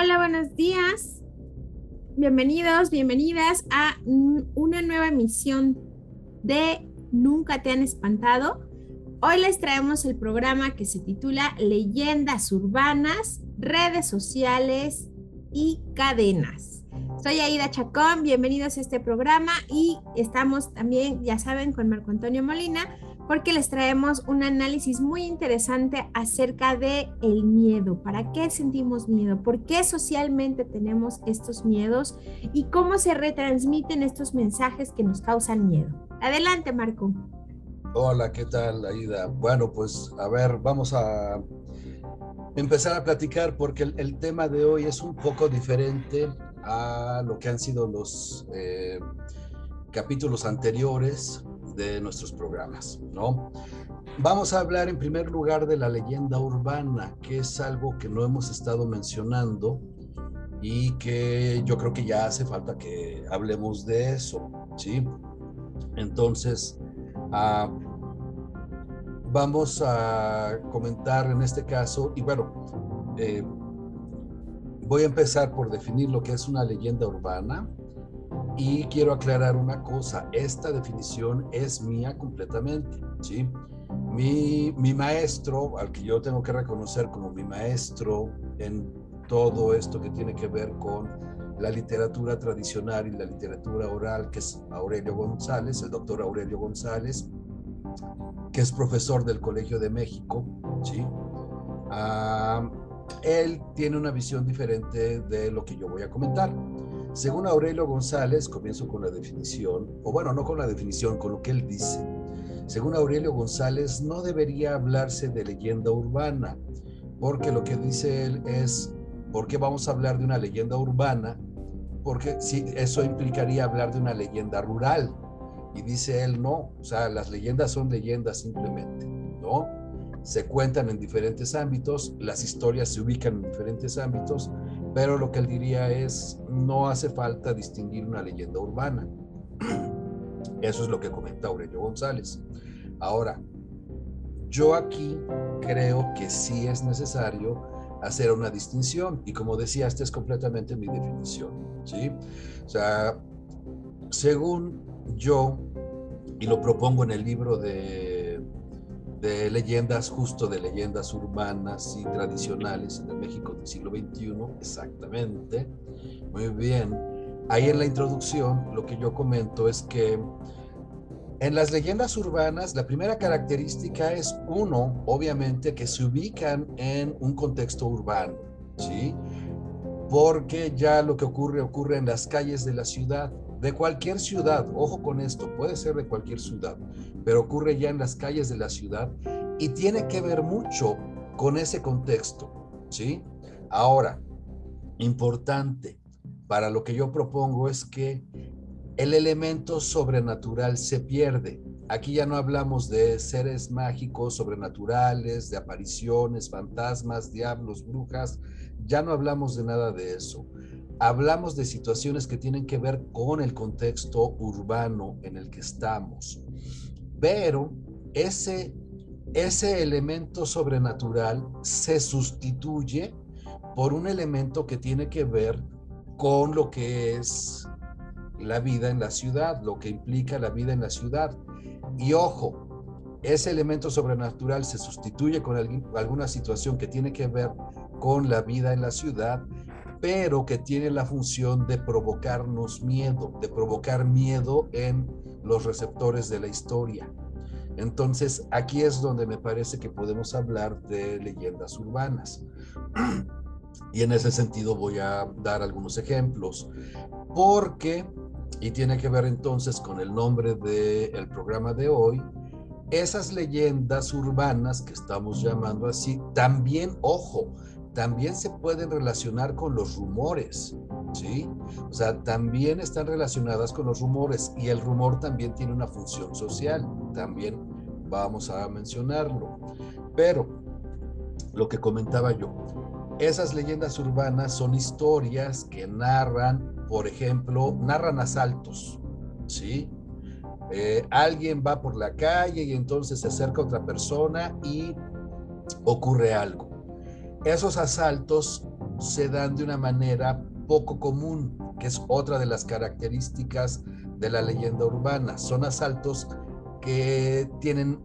Hola, buenos días. Bienvenidos, bienvenidas a una nueva emisión de Nunca te han espantado. Hoy les traemos el programa que se titula Leyendas urbanas, redes sociales y cadenas. Soy Aida Chacón, bienvenidos a este programa y estamos también, ya saben, con Marco Antonio Molina porque les traemos un análisis muy interesante acerca de el miedo. ¿Para qué sentimos miedo? ¿Por qué socialmente tenemos estos miedos? ¿Y cómo se retransmiten estos mensajes que nos causan miedo? Adelante, Marco. Hola, ¿qué tal, Aida? Bueno, pues a ver, vamos a empezar a platicar porque el, tema de hoy es un poco diferente a lo que han sido los eh, capítulos anteriores de nuestros programas, ¿no? Vamos a hablar en primer lugar de la leyenda urbana, que es algo que no hemos estado mencionando y que yo creo que ya hace falta que hablemos de eso, ¿sí? Entonces, ah, vamos a comentar en este caso, y bueno, eh, voy a empezar por definir lo que es una leyenda urbana. Y quiero aclarar una cosa, esta definición es mía completamente, ¿sí? Mi, mi maestro, al que yo tengo que reconocer como mi maestro en todo esto que tiene que ver con la literatura tradicional y la literatura oral, que es Aurelio González, el doctor Aurelio González, que es profesor del Colegio de México, ¿sí? Ah, él tiene una visión diferente de lo que yo voy a comentar. Según Aurelio González, comienzo con la definición, o bueno, no con la definición, con lo que él dice. Según Aurelio González, no debería hablarse de leyenda urbana, porque lo que dice él es, ¿por qué vamos a hablar de una leyenda urbana? Porque si eso implicaría hablar de una leyenda rural. Y dice él, no, o sea, las leyendas son leyendas simplemente, ¿no? Se cuentan en diferentes ámbitos, las historias se ubican en diferentes ámbitos, pero lo que él diría es, no hace falta distinguir una leyenda urbana. Eso es lo que comenta Aurelio González. Ahora, yo aquí creo que sí es necesario hacer una distinción y como decía, esta es completamente mi definición, ¿sí? O sea, según yo, y lo propongo en el libro de de leyendas, justo de leyendas urbanas y tradicionales en el México del siglo XXI, exactamente. Muy bien. Ahí en la introducción lo que yo comento es que en las leyendas urbanas la primera característica es uno, obviamente, que se ubican en un contexto urbano, ¿sí? Porque ya lo que ocurre ocurre en las calles de la ciudad, de cualquier ciudad, ojo con esto, puede ser de cualquier ciudad, pero ocurre ya en las calles de la ciudad y tiene que ver mucho con ese contexto, ¿sí? Ahora, importante para lo que yo propongo es que el elemento sobrenatural se pierde. Aquí ya no hablamos de seres mágicos, sobrenaturales, de apariciones, fantasmas, diablos, brujas, ya no hablamos de nada de eso hablamos de situaciones que tienen que ver con el contexto urbano en el que estamos. Pero ese, ese elemento sobrenatural se sustituye por un elemento que tiene que ver con lo que es la vida en la ciudad, lo que implica la vida en la ciudad. Y ojo, ese elemento sobrenatural se sustituye con alguna situación que tiene que ver con la vida en la ciudad pero que tiene la función de provocarnos miedo, de provocar miedo en los receptores de la historia. Entonces, aquí es donde me parece que podemos hablar de leyendas urbanas. Y en ese sentido voy a dar algunos ejemplos, porque, y tiene que ver entonces con el nombre del programa de hoy, esas leyendas urbanas que estamos llamando así, también, ojo, también se pueden relacionar con los rumores, ¿sí? O sea, también están relacionadas con los rumores y el rumor también tiene una función social, también vamos a mencionarlo. Pero lo que comentaba yo, esas leyendas urbanas son historias que narran, por ejemplo, narran asaltos, ¿sí? Eh, alguien va por la calle y entonces se acerca otra persona y ocurre algo esos asaltos se dan de una manera poco común, que es otra de las características de la leyenda urbana. Son asaltos que tienen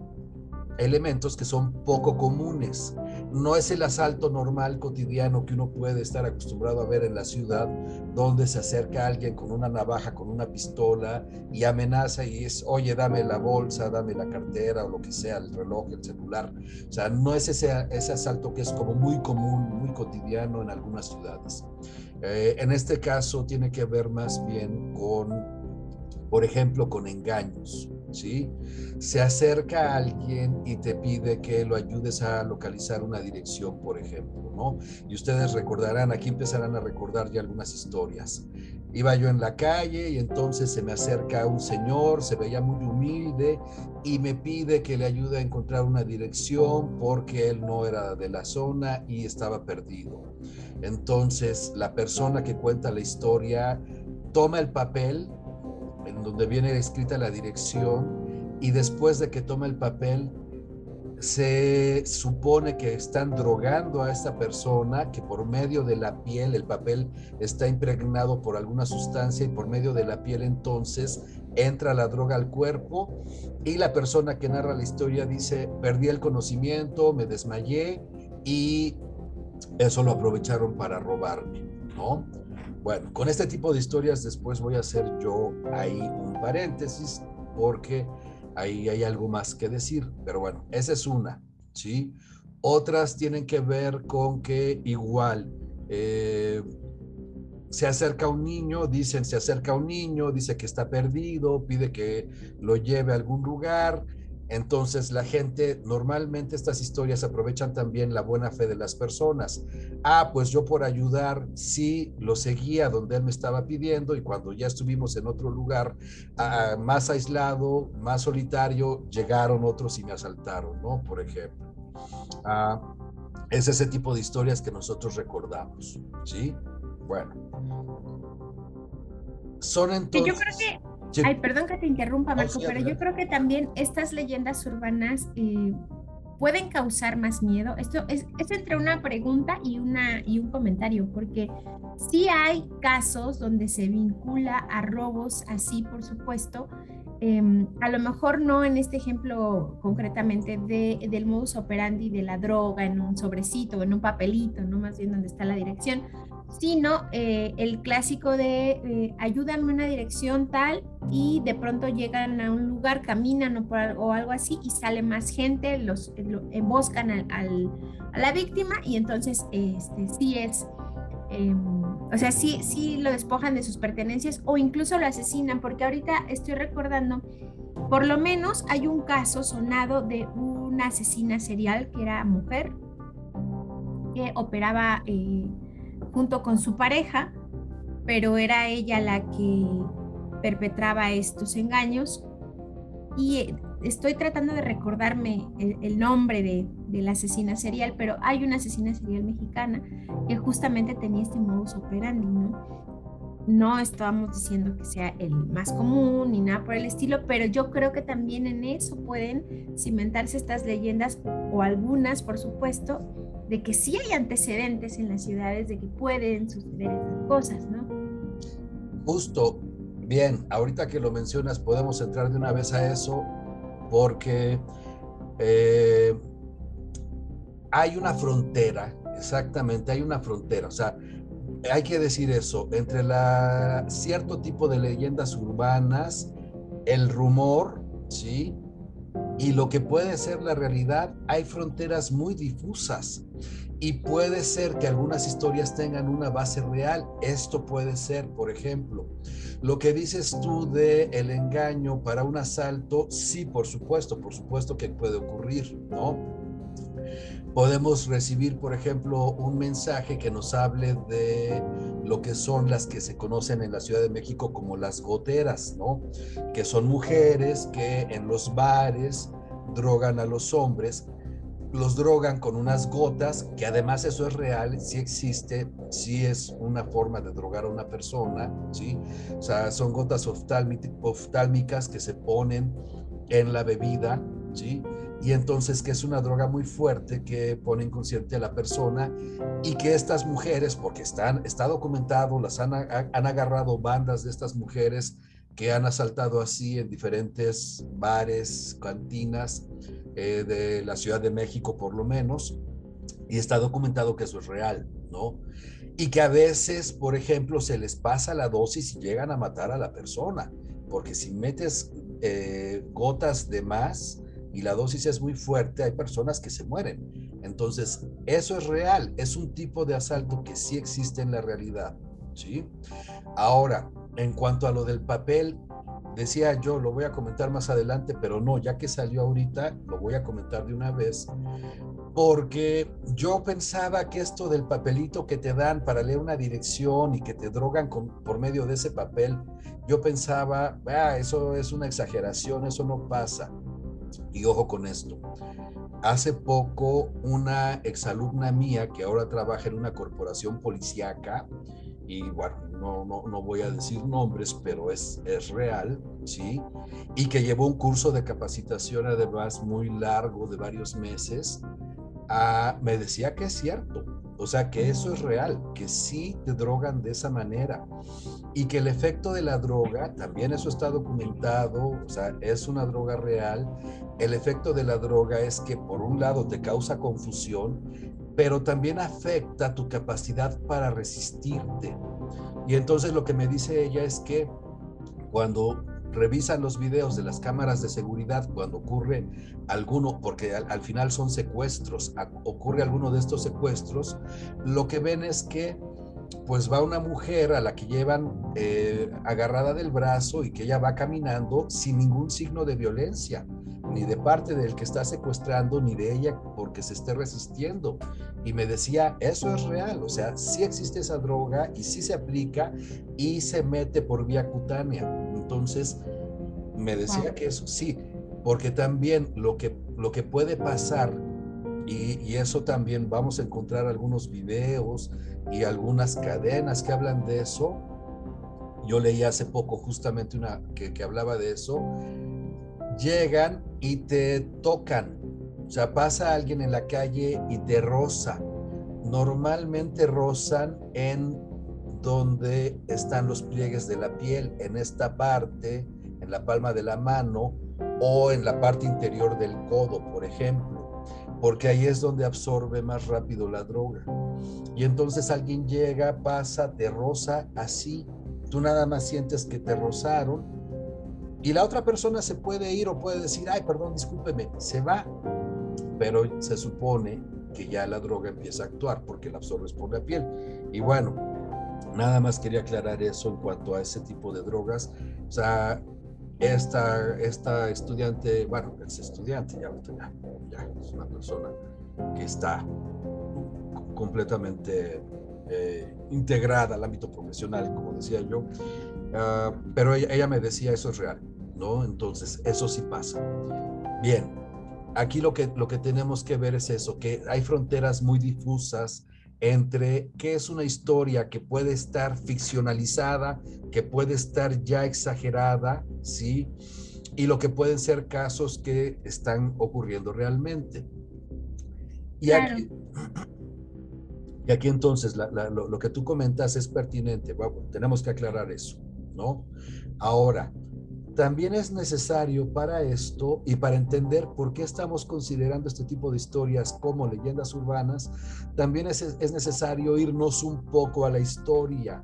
elementos que son poco comunes. No es el asalto normal cotidiano que uno puede estar acostumbrado a ver en la ciudad, donde se acerca alguien con una navaja, con una pistola y amenaza y es, oye, dame la bolsa, dame la cartera o lo que sea, el reloj, el celular. O sea, no es ese, ese asalto que es como muy común, muy cotidiano en algunas ciudades. Eh, en este caso tiene que ver más bien con, por ejemplo, con engaños. ¿Sí? Se acerca a alguien y te pide que lo ayudes a localizar una dirección, por ejemplo, ¿no? Y ustedes recordarán, aquí empezarán a recordar ya algunas historias. Iba yo en la calle y entonces se me acerca un señor, se veía muy humilde y me pide que le ayude a encontrar una dirección porque él no era de la zona y estaba perdido. Entonces la persona que cuenta la historia toma el papel en donde viene escrita la dirección y después de que toma el papel se supone que están drogando a esta persona, que por medio de la piel, el papel está impregnado por alguna sustancia y por medio de la piel entonces entra la droga al cuerpo y la persona que narra la historia dice, perdí el conocimiento, me desmayé y eso lo aprovecharon para robarme, ¿no? Bueno, con este tipo de historias después voy a hacer yo ahí un paréntesis porque ahí hay algo más que decir, pero bueno, esa es una, ¿sí? Otras tienen que ver con que igual eh, se acerca un niño, dicen se acerca un niño, dice que está perdido, pide que lo lleve a algún lugar, entonces la gente, normalmente estas historias aprovechan también la buena fe de las personas. Ah, pues yo por ayudar, sí, lo seguía donde él me estaba pidiendo y cuando ya estuvimos en otro lugar ah, más aislado, más solitario, llegaron otros y me asaltaron, ¿no? Por ejemplo. Ah, es ese tipo de historias que nosotros recordamos, ¿sí? Bueno. Son entonces... Yo creo que Ay, perdón que te interrumpa, Marco, pero yo creo que también estas leyendas urbanas eh, pueden causar más miedo. Esto es, entre una pregunta y, una, y un comentario, porque sí hay casos donde se vincula a robos así, por supuesto. Em, a lo mejor no en este ejemplo concretamente de, del modus operandi de la droga en un sobrecito o en un papelito, no más bien donde está la dirección, sino eh, el clásico de eh, ayúdame una dirección tal y de pronto llegan a un lugar, caminan o, algo así y sale más gente, los emboscan al, a la víctima y entonces este, sí es, em, o sea, sí, sí lo despojan de sus pertenencias o incluso lo asesinan, porque ahorita estoy recordando, por lo menos hay un caso sonado de una asesina serial que era mujer, que operaba... Junto con su pareja, pero era ella la que perpetraba estos engaños. Y eh, estoy tratando de recordarme el, nombre de, la asesina serial, pero hay una asesina serial mexicana que justamente tenía este modus operandi, ¿no? No estábamos diciendo que sea el más común ni nada por el estilo, pero yo creo que también en eso pueden cimentarse estas leyendas o algunas, por supuesto, de que sí hay antecedentes en las ciudades de que pueden suceder esas cosas, ¿no? Justo, bien, ahorita que lo mencionas podemos entrar de una vez a eso porque eh, hay una frontera, exactamente, hay una frontera, o sea, hay que decir eso, entre la cierto tipo de leyendas urbanas, el rumor, ¿sí? Y lo que puede ser la realidad, hay fronteras muy difusas y puede ser que algunas historias tengan una base real. Esto puede ser, por ejemplo, lo que dices tú de el engaño para un asalto, sí, por supuesto, por supuesto que puede ocurrir, ¿no? Podemos recibir, por ejemplo, un mensaje que nos hable de lo que son las que se conocen en la Ciudad de México como las goteras, ¿no? Que son mujeres que en los bares drogan a los hombres los drogan con unas gotas, que además eso es real, sí existe, sí es una forma de drogar a una persona, ¿sí? O sea, son gotas oftálmicas que se ponen en la bebida, ¿sí? Y entonces que es una droga muy fuerte que pone inconsciente a la persona y que estas mujeres, porque están, está documentado, las han, han agarrado bandas de estas mujeres que han asaltado así en diferentes bares, cantinas eh, de la Ciudad de México por lo menos, y está documentado que eso es real, ¿no? Y que a veces, por ejemplo, se les pasa la dosis y llegan a matar a la persona, porque si metes eh, gotas de más, y la dosis es muy fuerte, hay personas que se mueren. Entonces, eso es real, es un tipo de asalto que sí existe en la realidad, ¿sí? Ahora, en cuanto a lo del papel, decía yo, lo voy a comentar más adelante, pero no, ya que salió ahorita, lo voy a comentar de una vez, porque yo pensaba que esto del papelito que te dan para leer una dirección y que te drogan por medio de ese papel, yo pensaba, ah, eso es una exageración, eso no pasa. Y ojo con esto. Hace poco una exalumna mía que ahora trabaja en una corporación policíaca, y bueno, no, no, no, voy a decir nombres, pero es, es real, ¿sí? Y que llevó un curso de capacitación además muy largo, de varios meses, ah, me decía que es cierto, o sea, que eso es real, que sí te drogan de esa manera y que el efecto de la droga, también eso está documentado, o sea, es una droga real. El efecto de la droga es que por un lado te causa confusión, pero también afecta tu capacidad para resistirte. Y entonces lo que me dice ella es que cuando revisan los videos de las cámaras de seguridad cuando ocurre alguno, porque al, final son secuestros, ocurre alguno de estos secuestros, lo que ven es que pues va una mujer a la que llevan eh, agarrada del brazo y que ella va caminando sin ningún signo de violencia, ni de parte del que está secuestrando, ni de ella porque se esté resistiendo. Y me decía, eso es real, o sea, sí existe esa droga y sí se aplica y se mete por vía cutánea. Entonces, me decía que eso sí, porque también lo que, lo que puede pasar, y, y eso también vamos a encontrar algunos videos, y algunas cadenas que hablan de eso. Yo leí hace poco justamente una que, que hablaba de eso. Llegan y te tocan. O sea, pasa alguien en la calle y te roza. Normalmente rozan en donde están los pliegues de la piel, en esta parte, en la palma de la mano o en la parte interior del codo, por ejemplo, porque ahí es donde absorbe más rápido la droga. Y entonces alguien llega, pasa, te roza así, tú nada más sientes que te rozaron y la otra persona se puede ir o puede decir, ay, perdón, discúlpeme, se va, pero se supone que ya la droga empieza a actuar porque la absorbes por la piel. Y bueno, nada más quería aclarar eso en cuanto a ese tipo de drogas. O sea, esta, esta estudiante, bueno, es estudiante, ya, ya, ya es una persona que está completamente eh, integrada al ámbito profesional, como decía yo, ah, pero ella, me decía eso es real, ¿no? Entonces, eso sí pasa. Bien, aquí lo que, lo que tenemos que ver es eso, que hay fronteras muy difusas entre qué es una historia que puede estar ficcionalizada, que puede estar ya exagerada, ¿sí? Y lo que pueden ser casos que están ocurriendo realmente. Y aquí, y aquí entonces lo, que tú comentas es pertinente, tenemos que aclarar eso, ¿no? Ahora, también es necesario para esto y para entender por qué estamos considerando este tipo de historias como leyendas urbanas, también es, es necesario irnos un poco a la historia,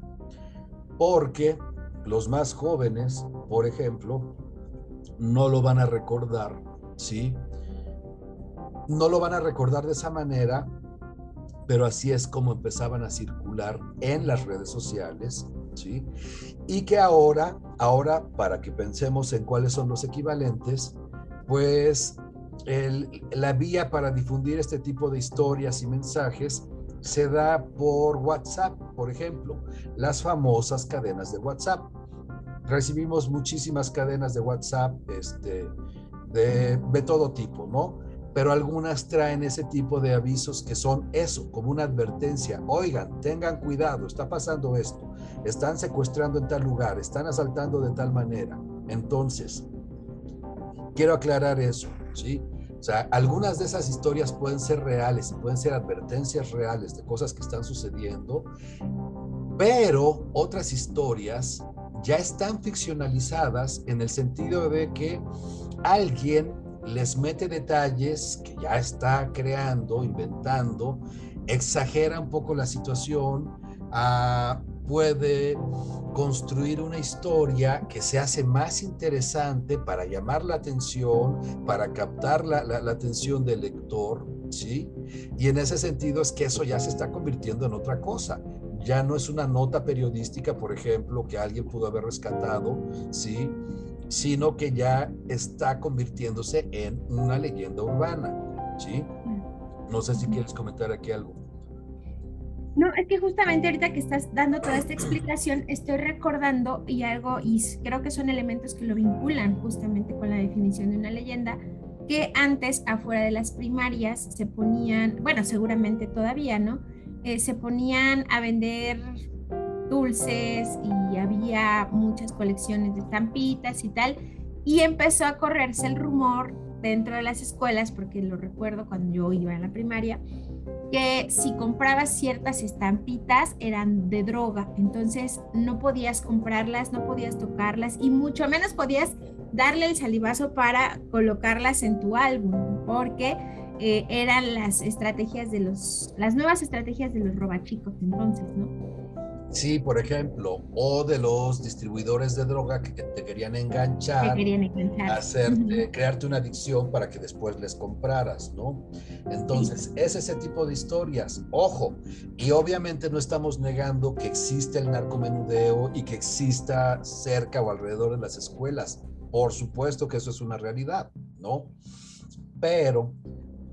porque los más jóvenes, por ejemplo, no lo van a recordar, ¿sí? No lo van a recordar de esa manera pero así es como empezaban a circular en las redes sociales, ¿sí? Y que ahora, ahora, para que pensemos en cuáles son los equivalentes, pues la vía para difundir este tipo de historias y mensajes se da por WhatsApp, por ejemplo, las famosas cadenas de WhatsApp. Recibimos muchísimas cadenas de WhatsApp este, de, de todo tipo, ¿no? Pero algunas traen ese tipo de avisos que son eso, como una advertencia. Oigan, tengan cuidado, está pasando esto, están secuestrando en tal lugar, están asaltando de tal manera. Entonces, quiero aclarar eso, ¿sí? O sea, algunas de esas historias pueden ser reales pueden ser advertencias reales de cosas que están sucediendo, pero otras historias ya están ficcionalizadas en el sentido de que alguien les mete detalles que ya está creando, inventando, exagera un poco la situación, ah, puede construir una historia que se hace más interesante para llamar la atención, para captar la, la, atención del lector, ¿sí? Y en ese sentido es que eso ya se está convirtiendo en otra cosa. Ya no es una nota periodística, por ejemplo, que alguien pudo haber rescatado, ¿sí? Sino que ya está convirtiéndose en una leyenda urbana, ¿sí? No sé si quieres comentar aquí algo. No, es que justamente ahorita que estás dando toda esta explicación, estoy recordando y algo, y creo que son elementos que lo vinculan justamente con la definición de una leyenda, que antes afuera de las primarias se ponían, bueno, seguramente todavía, ¿no? Eh, se ponían a vender dulces y había muchas colecciones de estampitas y tal, y empezó a correrse el rumor dentro de las escuelas, porque lo recuerdo cuando yo iba a la primaria, que si comprabas ciertas estampitas eran de droga, entonces no podías comprarlas, no podías tocarlas y mucho menos podías darle el salivazo para colocarlas en tu álbum, porque eh, eran las estrategias de los, las nuevas estrategias de los robachicos entonces, ¿no? Sí, por ejemplo, o de los distribuidores de droga que te querían enganchar, Hacerte, crearte una adicción para que después les compraras, ¿no? Entonces, es ese tipo de historias. Ojo, y obviamente no estamos negando que existe el narcomenudeo y que exista cerca o alrededor de las escuelas. Por supuesto que eso es una realidad, ¿no? Pero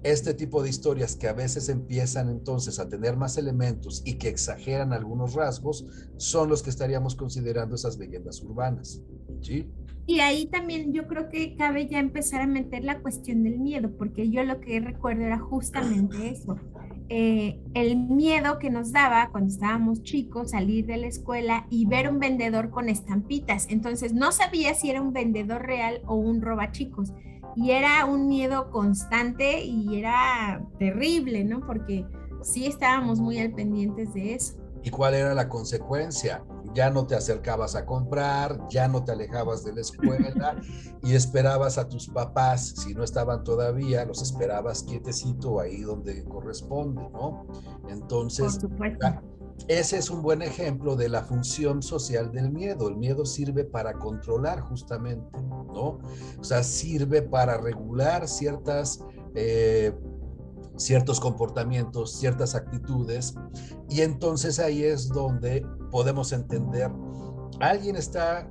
este tipo de historias que a veces empiezan entonces a tener más elementos y que exageran algunos rasgos son los que estaríamos considerando esas leyendas urbanas. ¿sí? Y ahí también yo creo que cabe ya empezar a meter la cuestión del miedo, porque yo lo que recuerdo era justamente eso. Eh, el miedo que nos daba cuando estábamos chicos salir de la escuela y ver un vendedor con estampitas. Entonces no sabía si era un vendedor real o un roba chicos y era un miedo constante y era terrible, ¿no? Porque sí estábamos muy al pendientes de eso. ¿Y cuál era la consecuencia? Ya no te acercabas a comprar, ya no te alejabas de la escuela y esperabas a tus papás, si no estaban todavía, los esperabas quietecito ahí donde corresponde, ¿no? Entonces, Por supuesto ese es un buen ejemplo de la función social del miedo. El miedo sirve para controlar justamente, ¿no? O sea, sirve para regular ciertas, eh, ciertos comportamientos, ciertas actitudes. Y entonces ahí es donde podemos entender, alguien está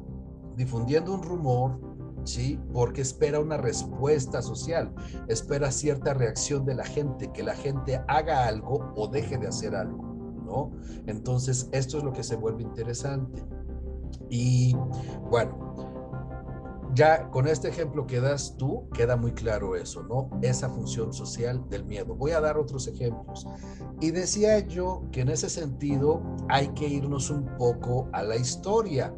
difundiendo un rumor, ¿sí? Porque espera una respuesta social, espera cierta reacción de la gente, que la gente haga algo o deje de hacer algo. Entonces, esto es lo que se vuelve interesante. Y bueno, ya con este ejemplo que das tú, queda muy claro eso, ¿no? Esa función social del miedo. Voy a dar otros ejemplos. Y decía yo que en ese sentido hay que irnos un poco a la historia,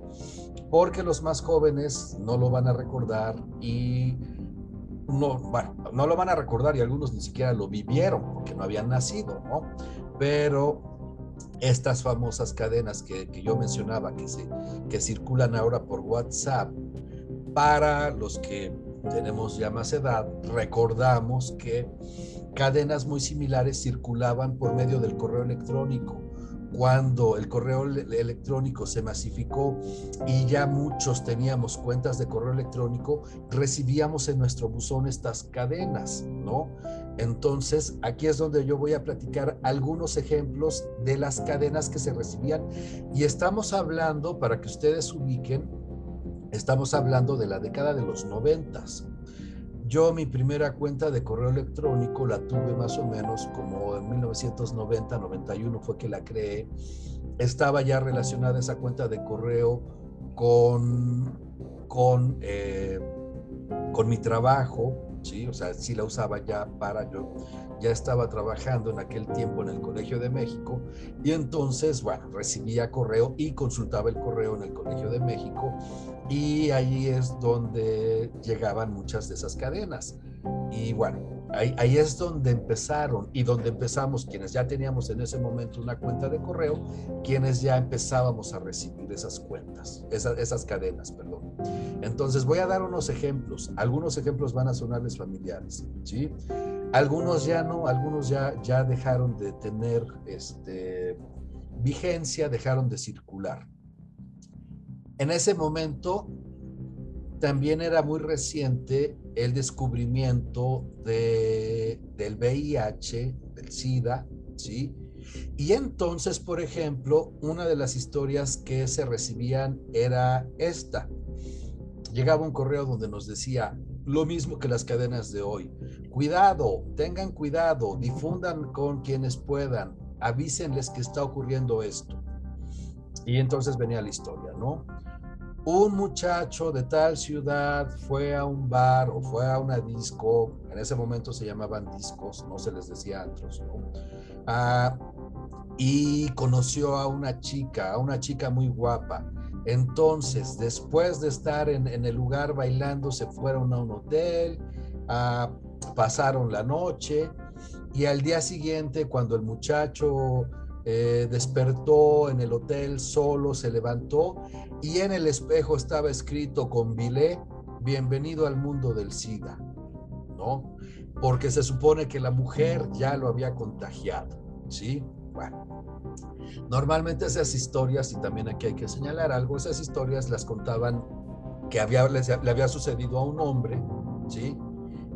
porque los más jóvenes no lo van a recordar y no, bueno, no lo van a recordar y algunos ni siquiera lo vivieron porque no habían nacido, ¿no? Pero estas famosas cadenas que, yo mencionaba que, circulan ahora por WhatsApp, para los que tenemos ya más edad, recordamos que cadenas muy similares circulaban por medio del correo electrónico cuando el correo electrónico se masificó y ya muchos teníamos cuentas de correo electrónico, recibíamos en nuestro buzón estas cadenas, ¿no? Entonces, aquí es donde yo voy a platicar algunos ejemplos de las cadenas que se recibían y estamos hablando, para que ustedes ubiquen, estamos hablando de la década de los noventas. Yo mi primera cuenta de correo electrónico la tuve más o menos como en 1990, 91 fue que la creé. Estaba ya relacionada esa cuenta de correo con, con, eh, con mi trabajo, ¿sí? O sea, sí la usaba ya para yo ya estaba trabajando en aquel tiempo en el Colegio de México y entonces, bueno, recibía correo y consultaba el correo en el Colegio de México y ahí es donde llegaban muchas de esas cadenas. Y bueno, Ahí, es donde empezaron y donde empezamos quienes ya teníamos en ese momento una cuenta de correo, quienes ya empezábamos a recibir esas cuentas, esas, esas cadenas, perdón. Entonces voy a dar unos ejemplos. Algunos ejemplos van a sonarles familiares, ¿sí? Algunos ya no, algunos ya, ya dejaron de tener este, vigencia, dejaron de circular. En ese momento también era muy reciente el descubrimiento de, del VIH, del SIDA, ¿sí? Y entonces, por ejemplo, una de las historias que se recibían era esta. Llegaba un correo donde nos decía lo mismo que las cadenas de hoy. Cuidado, tengan cuidado, difundan con quienes puedan, avísenles que está ocurriendo esto. Y entonces venía la historia, ¿no? Un muchacho de tal ciudad fue a un bar o fue a una disco, en ese momento se llamaban discos, no se les decía antros, ah, y conoció a una chica, a una chica muy guapa. Entonces, después de estar en, el lugar bailando, se fueron a un hotel, ah, pasaron la noche y al día siguiente, cuando el muchacho eh, despertó en el hotel solo, se levantó y en el espejo estaba escrito con bilé, bienvenido al mundo del SIDA, ¿no? Porque se supone que la mujer ya lo había contagiado, ¿sí? Bueno, normalmente esas historias, y también aquí hay que señalar algo, esas historias las contaban que había, le había sucedido a un hombre, ¿sí?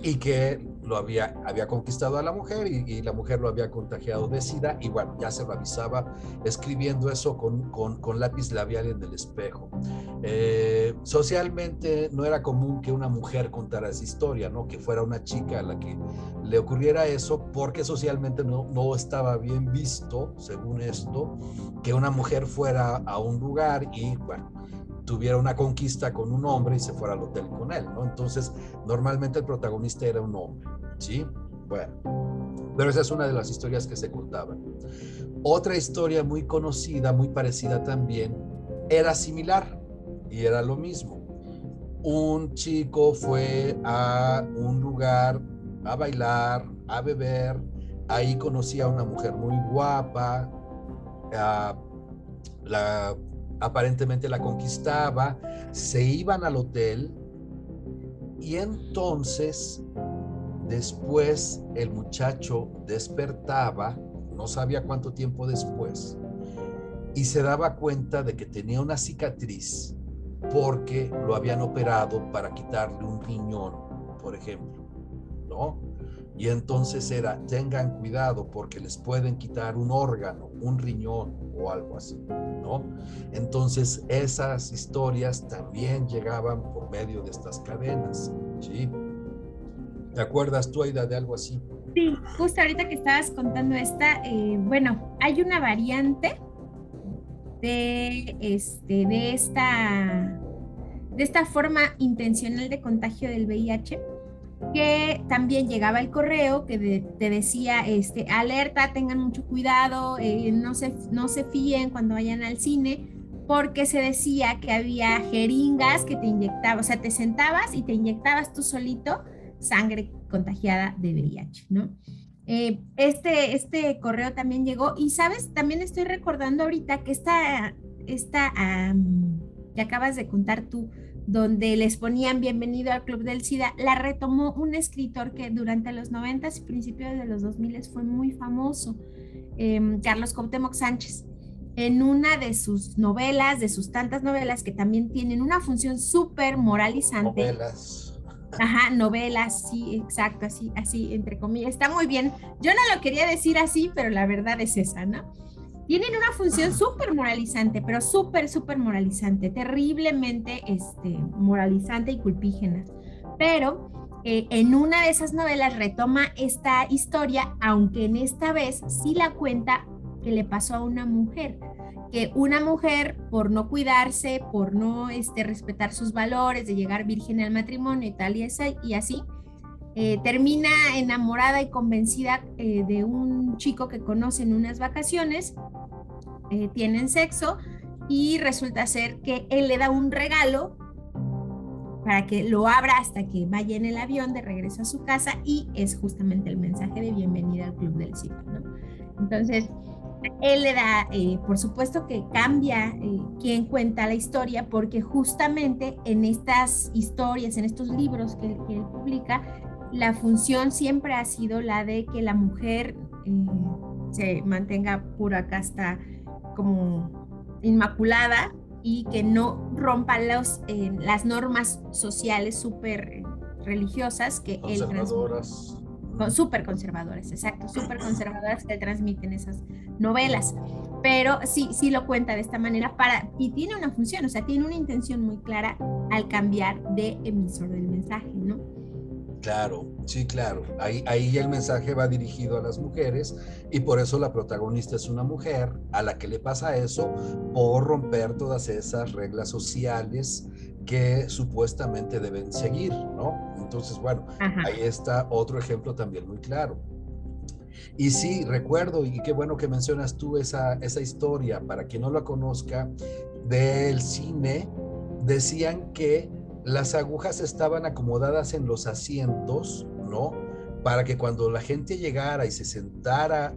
Y que lo había, había conquistado a la mujer y, la mujer lo había contagiado de SIDA y bueno, ya se revisaba escribiendo eso con, con, lápiz labial en el espejo. Eh, socialmente no era común que una mujer contara esa historia, ¿no? Que fuera una chica a la que le ocurriera eso porque socialmente no, no estaba bien visto, según esto, que una mujer fuera a un lugar y bueno, tuviera una conquista con un hombre y se fuera al hotel con él, ¿no? Entonces, normalmente el protagonista era un hombre, ¿sí? Bueno, pero esa es una de las historias que se contaban. Otra historia muy conocida, muy parecida también, era similar y era lo mismo. Un chico fue a un lugar a bailar, a beber, ahí conocía a una mujer muy guapa, la aparentemente la conquistaba, se iban al hotel y entonces después el muchacho despertaba, no sabía cuánto tiempo después, y se daba cuenta de que tenía una cicatriz porque lo habían operado para quitarle un riñón, por ejemplo, ¿no? Y entonces era, tengan cuidado porque les pueden quitar un órgano, un riñón o algo así, ¿no? Entonces esas historias también llegaban por medio de estas cadenas, ¿sí? ¿Te acuerdas tú, Aida, de algo así? Sí, justo ahorita que estabas contando esta, eh, bueno, hay una variante de, este, de, esta, de esta forma intencional de contagio del VIH que también llegaba el correo que te decía, este, alerta, tengan mucho cuidado, eh, no, se, no se fíen cuando vayan al cine, porque se decía que había jeringas que te inyectaban, o sea, te sentabas y te inyectabas tú solito sangre contagiada de VIH, ¿no? Eh, este, este correo también llegó y, ¿sabes? También estoy recordando ahorita que esta, esta que acabas de contar tú, donde les ponían bienvenido al Club del SIDA, la retomó un escritor que durante los 90 y principios de los 2000 fue muy famoso, em, Carlos Cuauhtémoc Sánchez. En una de sus novelas, de sus tantas novelas que también tienen una función súper moralizante. Novelas. Ajá, novelas, sí, exacto, así, así, entre comillas. Está muy bien. Yo no lo quería decir así, pero la verdad es esa, ¿no? Tienen una función súper moralizante, pero súper, súper moralizante, terriblemente este, moralizante y culpígena. Pero eh, en una de esas novelas retoma esta historia, aunque en esta vez sí la cuenta que le pasó a una mujer, que una mujer por no cuidarse, por no este, respetar sus valores, de llegar virgen al matrimonio y tal y, y así, eh, termina enamorada y convencida eh, de un chico que conoce en unas vacaciones, eh, tienen sexo y resulta ser que él le da un regalo para que lo abra hasta que vaya en el avión de regreso a su casa y es justamente el mensaje de bienvenida al Club del Cine, ¿no? Entonces, él le da, eh, por supuesto que cambia eh, quien cuenta la historia, porque justamente en estas historias, en estos libros que, él publica, la función siempre ha sido la de que la mujer eh, se mantenga pura casta como inmaculada y que no rompa los, las normas sociales súper religiosas que él súper conservadores, exacto, súper conservadoras que transmiten esas novelas. Pero sí, sí lo cuenta de esta manera para, y tiene una función, o sea, tiene una intención muy clara al cambiar de emisor del mensaje, ¿no? Claro, sí, claro. Ahí, ahí el mensaje va dirigido a las mujeres y por eso la protagonista es una mujer a la que le pasa eso por romper todas esas reglas sociales que supuestamente deben seguir, ¿no? Entonces, bueno, ahí está otro ejemplo también muy claro. Y sí, recuerdo, y qué bueno que mencionas tú esa, esa historia, para quien no la conozca, del cine, decían que las agujas estaban acomodadas en los asientos, ¿no? Para que cuando la gente llegara y se sentara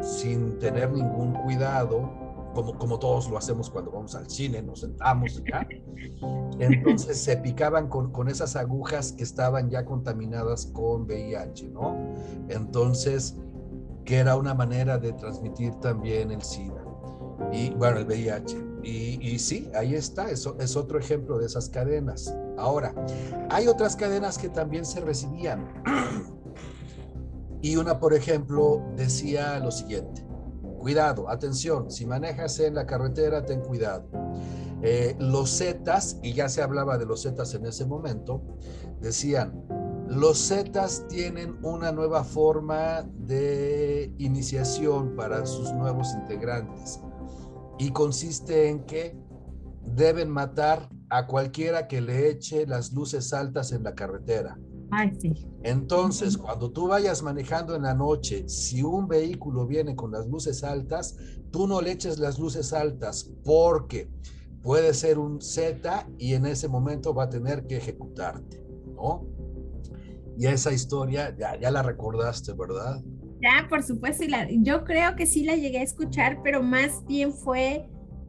sin tener ningún cuidado, como, todos lo hacemos cuando vamos al cine, nos sentamos ya. Entonces se picaban con, con esas agujas que estaban ya contaminadas con VIH, ¿no? Entonces, que era una manera de transmitir también el SIDA y, bueno, el VIH. Y, sí, ahí está, eso es otro ejemplo de esas cadenas. Ahora, hay otras cadenas que también se recibían. Y una, por ejemplo, decía lo siguiente, cuidado, atención, si manejas en la carretera, ten cuidado. Eh, los Zetas, y ya se hablaba de los Zetas en ese momento, decían, los Zetas tienen una nueva forma de iniciación para sus nuevos integrantes y consiste en que deben matar a cualquiera que le eche las luces altas en la carretera. Entonces, cuando tú vayas manejando en la noche, si un vehículo viene con las luces altas, tú no le eches las luces altas porque puede ser un Z y en ese momento va a tener que ejecutarte, ¿no? Y esa historia ya, ya la recordaste, ¿verdad? Ya, por supuesto, yo creo que sí la llegué a escuchar, pero más bien fue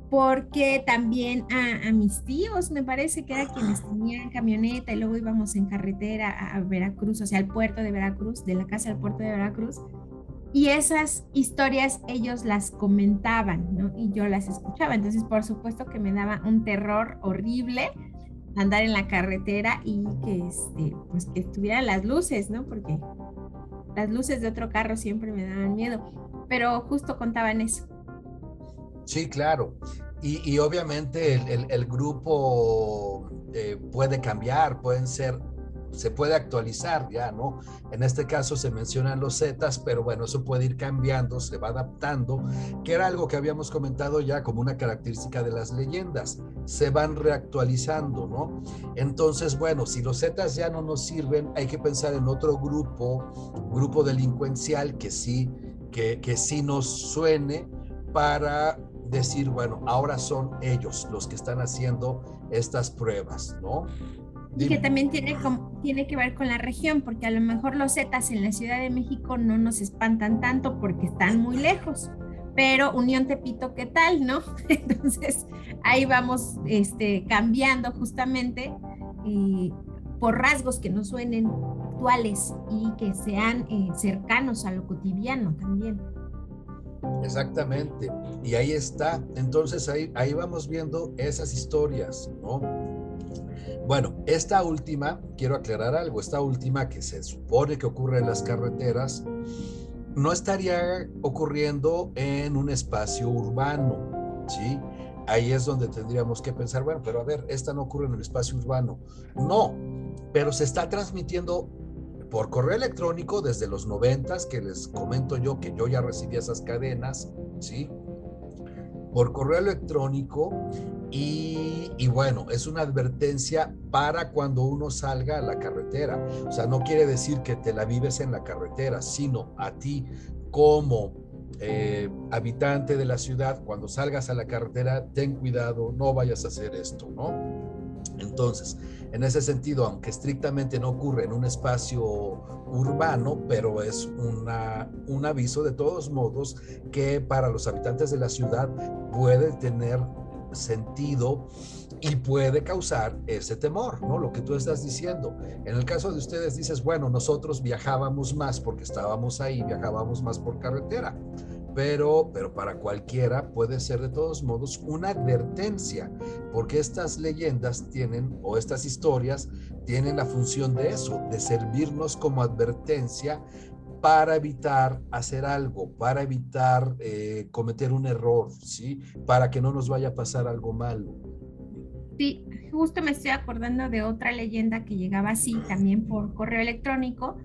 porque también a, mis tíos, me parece que era quienes tenían camioneta y luego íbamos en carretera a, Veracruz, o sea, al puerto de Veracruz, de la casa al puerto de Veracruz. Y esas historias ellos las comentaban, ¿no? Y yo las escuchaba. Entonces, por supuesto que me daba un terror horrible andar en la carretera y que, este, pues, que estuvieran las luces, ¿no? Porque las luces de otro carro siempre me daban miedo. Pero justo contaban eso. Sí, claro. Y, obviamente el, grupo eh, puede cambiar, pueden ser, se puede actualizar ya, ¿no? En este caso se mencionan los Zetas, pero bueno, eso puede ir cambiando, se va adaptando, que era algo que habíamos comentado ya como una característica de las leyendas, se van reactualizando, ¿no? Entonces, bueno, si los Zetas ya no nos sirven, hay que pensar en otro grupo, grupo delincuencial que sí, que, que sí nos suene para decir, bueno, ahora son ellos los que están haciendo estas pruebas, ¿no? Y que también tiene, tiene que ver con la región, porque a lo mejor los Zetas en la Ciudad de México no nos espantan tanto porque están muy lejos, pero Unión Tepito, ¿qué tal, no? Entonces, ahí vamos este, cambiando justamente eh, por rasgos que no suenen actuales y que sean eh, cercanos a lo cotidiano también. Exactamente. Y ahí está. Entonces ahí, ahí vamos viendo esas historias, ¿no? Bueno, esta última, quiero aclarar algo, esta última que se supone que ocurre en las carreteras, no estaría ocurriendo en un espacio urbano, ¿sí? Ahí es donde tendríamos que pensar, bueno, pero a ver, esta no ocurre en el espacio urbano. No, pero se está transmitiendo por correo electrónico desde los noventas, que les comento yo que yo ya recibí esas cadenas, ¿sí? Por correo electrónico y, bueno, es una advertencia para cuando uno salga a la carretera. O sea, no quiere decir que te la vives en la carretera, sino a ti como eh, habitante de la ciudad, cuando salgas a la carretera, ten cuidado, no vayas a hacer esto, ¿no? Entonces, en ese sentido, aunque estrictamente no ocurre en un espacio urbano, pero es una, un aviso de todos modos que para los habitantes de la ciudad puede tener sentido y puede causar ese temor, ¿no? Lo que tú estás diciendo. En el caso de ustedes dices, bueno, nosotros viajábamos más porque estábamos ahí, viajábamos más por carretera pero, pero para cualquiera puede ser de todos modos una advertencia, porque estas leyendas tienen, o estas historias, tienen la función de eso, de servirnos como advertencia para evitar hacer algo, para evitar eh, cometer un error, ¿sí? Para que no nos vaya a pasar algo malo. Sí, justo me estoy acordando de otra leyenda que llegaba así también por correo electrónico,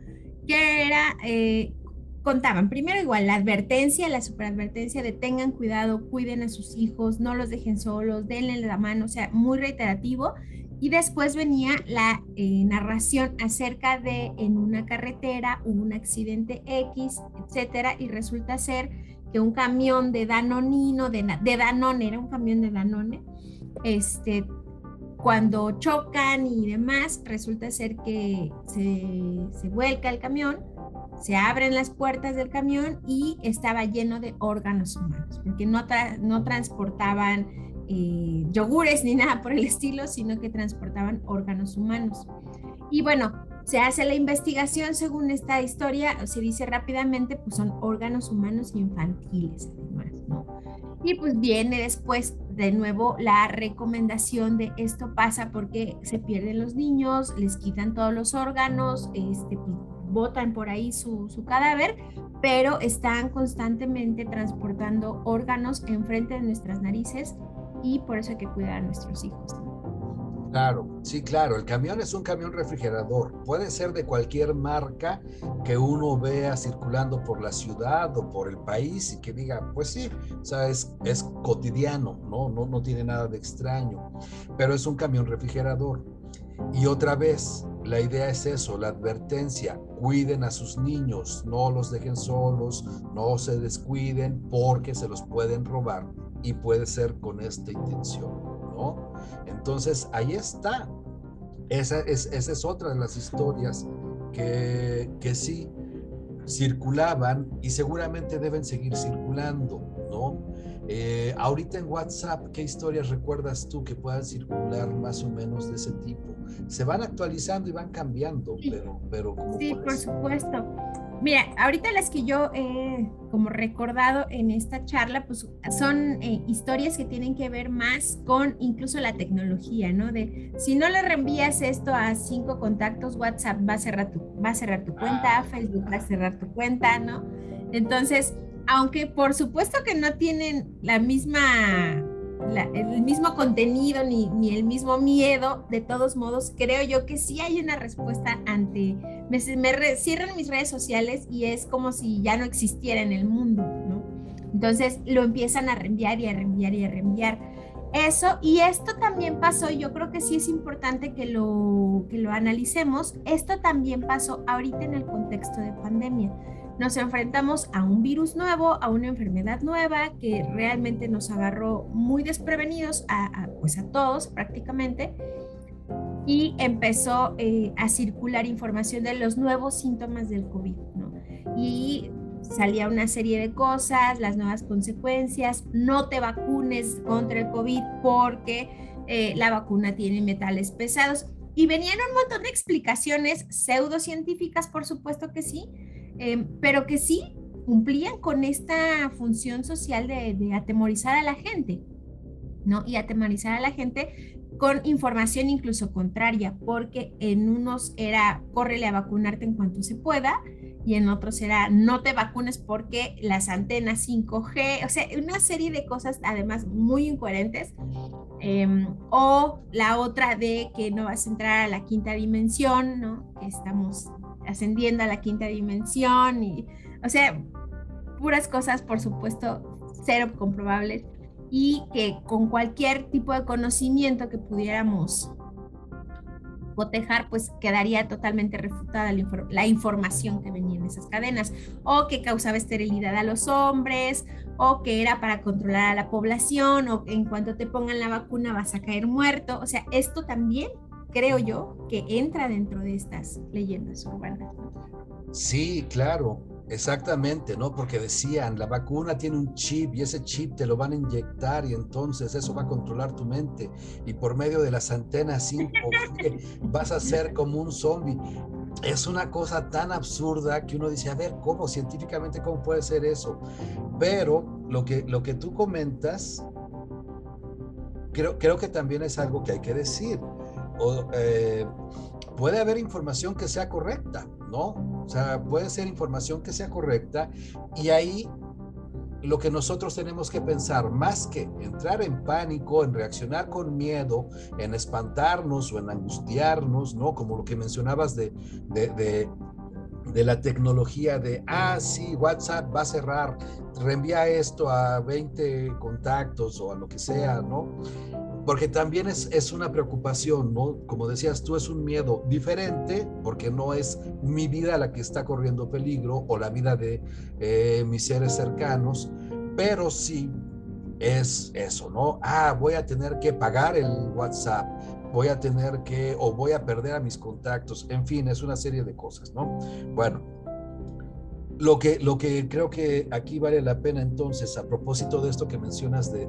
que era eh, contaban primero igual la advertencia, la superadvertencia de tengan cuidado, cuiden a sus hijos, no los dejen solos, denle la mano, o sea, muy reiterativo. Y después venía la eh, narración acerca de en una carretera hubo un accidente X, etcétera, y resulta ser que un camión de Danonino, de, de Danone, era un camión de Danone, este, cuando chocan y demás, resulta ser que se, se vuelca el camión se abren las puertas del camión y estaba lleno de órganos humanos, porque no, no transportaban eh, yogures ni nada por el estilo, sino que transportaban órganos humanos. Y bueno, se hace la investigación según esta historia, se dice rápidamente, pues son órganos humanos infantiles, además, ¿no? Y pues viene después de nuevo la recomendación de esto pasa porque se pierden los niños, les quitan todos los órganos, este, pues, botan por ahí su, cadáver, pero están constantemente transportando órganos enfrente de nuestras narices y por eso hay que cuidar a nuestros hijos. Claro, sí, claro. El camión es un camión refrigerador. Puede ser de cualquier marca que uno vea circulando por la ciudad o por el país y que diga, pues sí, o sea, es, es cotidiano, ¿no? ¿no? No tiene nada de extraño. Pero es un camión refrigerador. Y otra vez, la idea es eso, la advertencia, cuiden a sus niños, no los dejen solos, no se descuiden porque se los pueden robar y puede ser con esta intención, ¿no? Entonces, ahí está. Esa es, esa es otra de las historias que, que sí circulaban y seguramente deben seguir circulando, ¿no? Eh, ahorita en WhatsApp, ¿qué historias recuerdas tú que puedan circular más o menos de ese tipo? Se van actualizando y van cambiando, pero, pero Sí, por supuesto. Mira, ahorita las que yo he como recordado en esta charla, pues son eh, historias que tienen que ver más con incluso la tecnología, ¿no? De si no le reenvías esto a cinco contactos, WhatsApp va a cerrar tu, va a cerrar tu cuenta, ah. Facebook va a cerrar tu cuenta, ¿no? Entonces, aunque por supuesto que no tienen la misma, el mismo contenido ni, ni, el mismo miedo, de todos modos, creo yo que sí hay una respuesta ante, me, me cierran mis redes sociales y es como si ya no existiera en el mundo, ¿no? Entonces lo empiezan a reenviar y a reenviar y a reenviar. Eso, y esto también pasó, yo creo que sí es importante que lo, que lo analicemos, esto también pasó ahorita en el contexto de pandemia nos enfrentamos a un virus nuevo, a una enfermedad nueva que realmente nos agarró muy desprevenidos a, pues a todos prácticamente y empezó eh, a circular información de los nuevos síntomas del COVID, ¿no? Y salía una serie de cosas, las nuevas consecuencias, no te vacunes contra el COVID porque eh, la vacuna tiene metales pesados. Y venían un montón de explicaciones pseudocientíficas, por supuesto que sí, Em, pero que sí cumplían con esta función social de, atemorizar a la gente, ¿no? Y atemorizar a la gente con información incluso contraria, porque en unos era córrele a vacunarte en cuanto se pueda, y en otros era no te vacunes porque las antenas 5G, o sea, una serie de cosas además muy incoherentes. Em, o la otra de que no vas a entrar a la quinta dimensión, ¿no? Estamos ascendiendo a la quinta dimensión y, o sea, puras cosas, por supuesto, cero comprobables y que con cualquier tipo de conocimiento que pudiéramos cotejar, pues quedaría totalmente refutada la, información que venía en esas cadenas, o que causaba esterilidad a los hombres, o que era para controlar a la población, o en cuanto te pongan la vacuna vas a caer muerto. O sea, esto también creo yo que entra dentro de estas leyendas urbanas. Sí, claro. Exactamente, ¿no? Porque decían, la vacuna tiene un chip y ese chip te lo van a inyectar y entonces eso va a controlar tu mente y por medio de las antenas 5G vas a ser como un zombie. Es una cosa tan absurda que uno dice, a ver, ¿cómo científicamente cómo puede ser eso? Pero lo que, lo que tú comentas, creo, creo que también es algo que hay que decir. O, eh, puede haber información que sea correcta, ¿no? O sea, puede ser información que sea correcta y ahí lo que nosotros tenemos que pensar, más que entrar en pánico, en reaccionar con miedo, en espantarnos o en angustiarnos, ¿no? Como lo que mencionabas de, de, de, la tecnología de, ah, sí, WhatsApp va a cerrar, reenvía esto a 20 contactos o a lo que sea, ¿no? Porque también es, es, una preocupación, ¿no? Como decías tú, es un miedo diferente, porque no es mi vida la que está corriendo peligro o la vida de eh, mis seres cercanos, pero sí es eso, ¿no? Ah, voy a tener que pagar el WhatsApp, voy a tener que, o voy a perder a mis contactos, en fin, es una serie de cosas, ¿no? Bueno, lo que, lo que creo que aquí vale la pena entonces, a propósito de esto que mencionas de,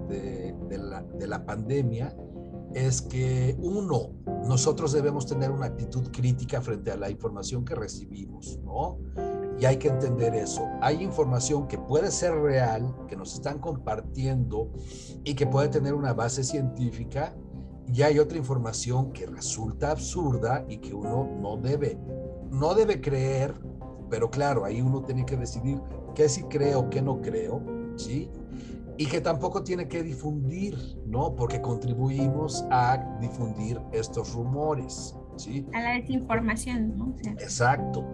la, de, la, pandemia, es que uno, nosotros debemos tener una actitud crítica frente a la información que recibimos, ¿no? Y hay que entender eso. Hay información que puede ser real, que nos están compartiendo y que puede tener una base científica, y hay otra información que resulta absurda y que uno no debe, no debe creer pero claro, ahí uno tiene que decidir qué sí creo, qué no creo, ¿sí? Y que tampoco tiene que difundir, ¿no? Porque contribuimos a difundir estos rumores, ¿sí? A la desinformación, ¿no? Exacto.